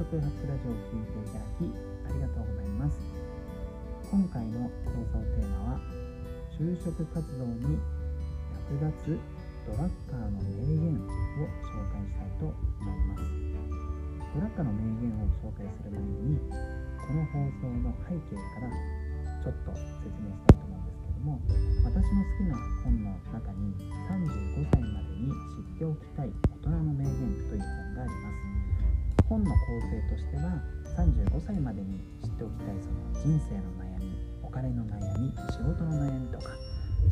食発ラジオを聴いていただきありがとうございます。今回の放送テーマは就職活動に役立つドラッカーの名言を紹介したいと思います。ドラッカーの名言を紹介する前にこの放送の背景からちょっと説明したいと思うんですけども私の好きな本の中構成としては35歳までに知っておきたいその人生の悩みお金の悩み仕事の悩みとか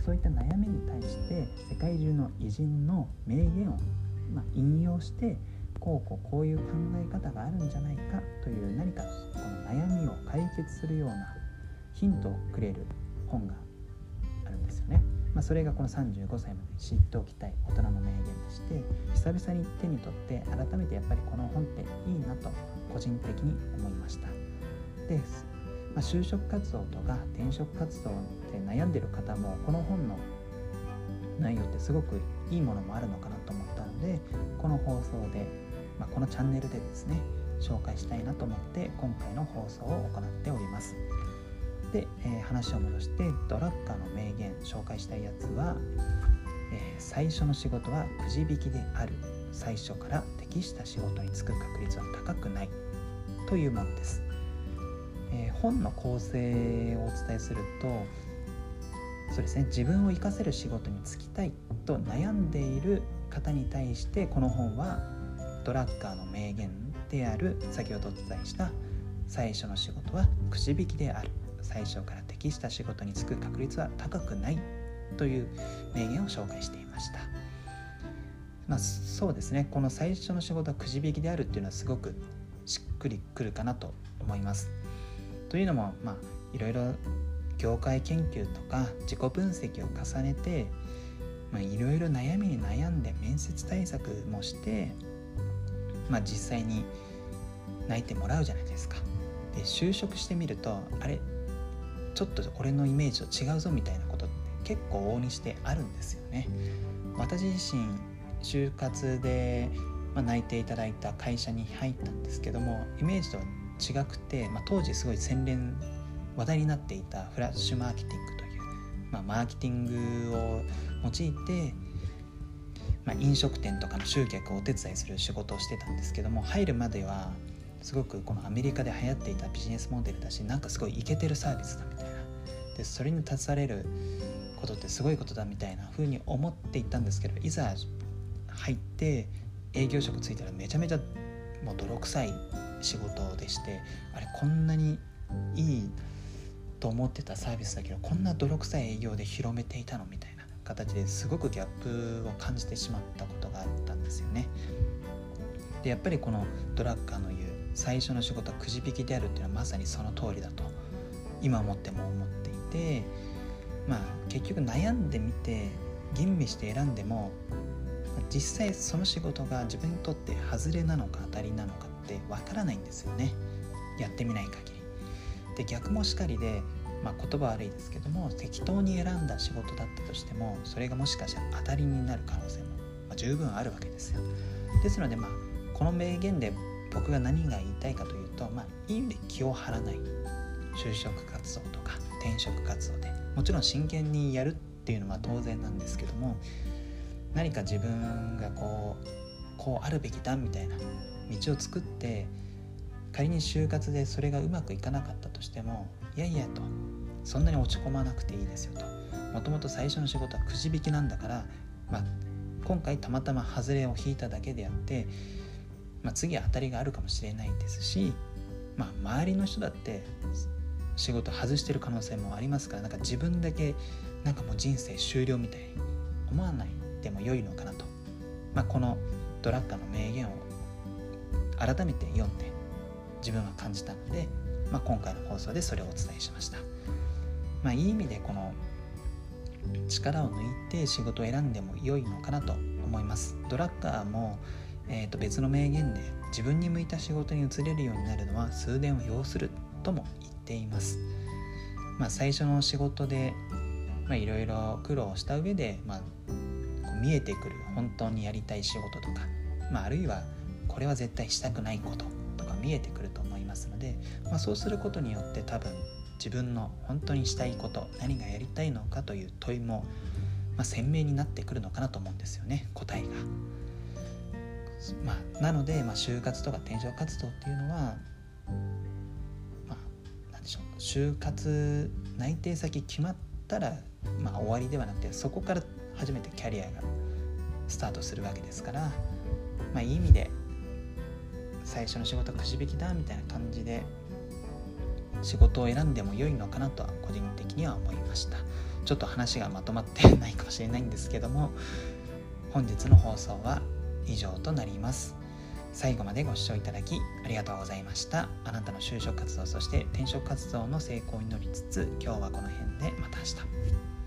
そういった悩みに対して世界中の偉人の名言を、まあ、引用してこうこうこういう考え方があるんじゃないかという何かこの悩みを解決するようなヒントをくれる本があるんですよね。まあ、それがこの35歳まで知っておきたい大人の名言でして久々に手に取って改めてやっぱりこの本個人的に思いました。で、まあ、就職活動とか転職活動で悩んでる方もこの本の内容ってすごくいいものもあるのかなと思ったのでこの放送で、まあ、このチャンネルでですね紹介したいなと思って今回の放送を行っております。で、えー、話を戻してドラッカーの名言紹介したいやつは、えー、最初の仕事はくじ引きである。最初から適した仕事に就く確率は高くない。というものです、えー、本の構成をお伝えするとそうですね自分を生かせる仕事に就きたいと悩んでいる方に対してこの本はドラッカーの名言である先ほどお伝えした最初の仕事はくじ引きである最初から適した仕事に就く確率は高くないという名言を紹介していました。まあ、そうですねこの最初の仕事はくじ引きであるっていうのはすごくしっくりくるかなと思います。というのもまあいろいろ業界研究とか自己分析を重ねてまあいろいろ悩みに悩んで面接対策もして、まあ、実際に泣いてもらうじゃないですか。で就職してみるとあれちょっと俺のイメージと違うぞみたいなことって結構往々にしてあるんですよね。私自身就活で、まあ、内定いただいた会社に入ったんですけどもイメージとは違くて、まあ、当時すごい洗練話題になっていたフラッシュマーケティングという、まあ、マーケティングを用いて、まあ、飲食店とかの集客をお手伝いする仕事をしてたんですけども入るまではすごくこのアメリカで流行っていたビジネスモデルだしなんかすごいイケてるサービスだみたいな。でそれに立たれることってすごいことだみたいな風に思っていったんですけどいざ入って営業職ついたらめちゃめちゃもう泥臭い仕事でしてあれこんなにいいと思ってたサービスだけどこんな泥臭い営業で広めていたのみたいな形ですごくギャップを感じてしまったことがあったんですよね。でやっぱりこのドラッカーの言う最初の仕事はくじ引きであるっていうのはまさにその通りだと今思っても思っていてまあ結局悩んでみて吟味して選んでも実際その仕事が自分にとって外れなのか当たりなのかってわからないんですよねやってみない限り。で逆もしかりで、まあ、言葉悪いですけども適当に選んだ仕事だったとしてもそれがもしかしたら当たりになる可能性も、まあ、十分あるわけですよ。ですのでまあこの名言で僕が何が言いたいかというと、まあ、いい意味で気を張らない就職活動とか転職活動でもちろん真剣にやるっていうのは当然なんですけども何か自分がこうこうあるべきだみたいな道を作って仮に就活でそれがうまくいかなかったとしてもいやいやとそんなに落ち込まなくていいですよと。もともと最初の仕事はくじ引きなんだから、まあ、今回たまたま外れを引いただけであってまあ、次は当たりがあるかもしれないですし、まあ、周りの人だって仕事外してる可能性もありますからなんか自分だけなんかもう人生終了みたいに思わない。でも良いのかなと、まあ、このドラッカーの名言を改めて読んで自分は感じたので、まあ、今回の放送でそれをお伝えしました。まあ、いい意味でこの力を抜いて仕事を選んでも良いのかなと思います。ドラッカーもえー、と別の名言で自分に向いた仕事に移れるようになるのは数年を要するとも言っています。まあ、最初の仕事でいろいろ苦労した上で、まあ、見えてくる本当にやりたい仕事とか、まあ、あるいはこれは絶対したくないこととか見えてくると思いますので、まあ、そうすることによって多分自分の本当にしたいこと何がやりたいのかという問いも、まあ、鮮明になってくるのかなと思うんですよね答えが。まあ、なので、まあ、就活とか転職活動っていうのは、まあ、何でしょう就活内定先決まったら、まあ、終わりではなくてそこから初めてキャリアがスタートするわけですから、まあ、いい意味で最初の仕事くじ引きだみたいな感じで仕事を選んでも良いのかなとは個人的には思いました。ちょっと話がまとまってないかもしれないんですけども本日の放送は以上となります。最後までご視聴いただきありがとうございました。あなたの就職活動そして転職活動の成功を祈りつつ今日はこの辺でまた明日。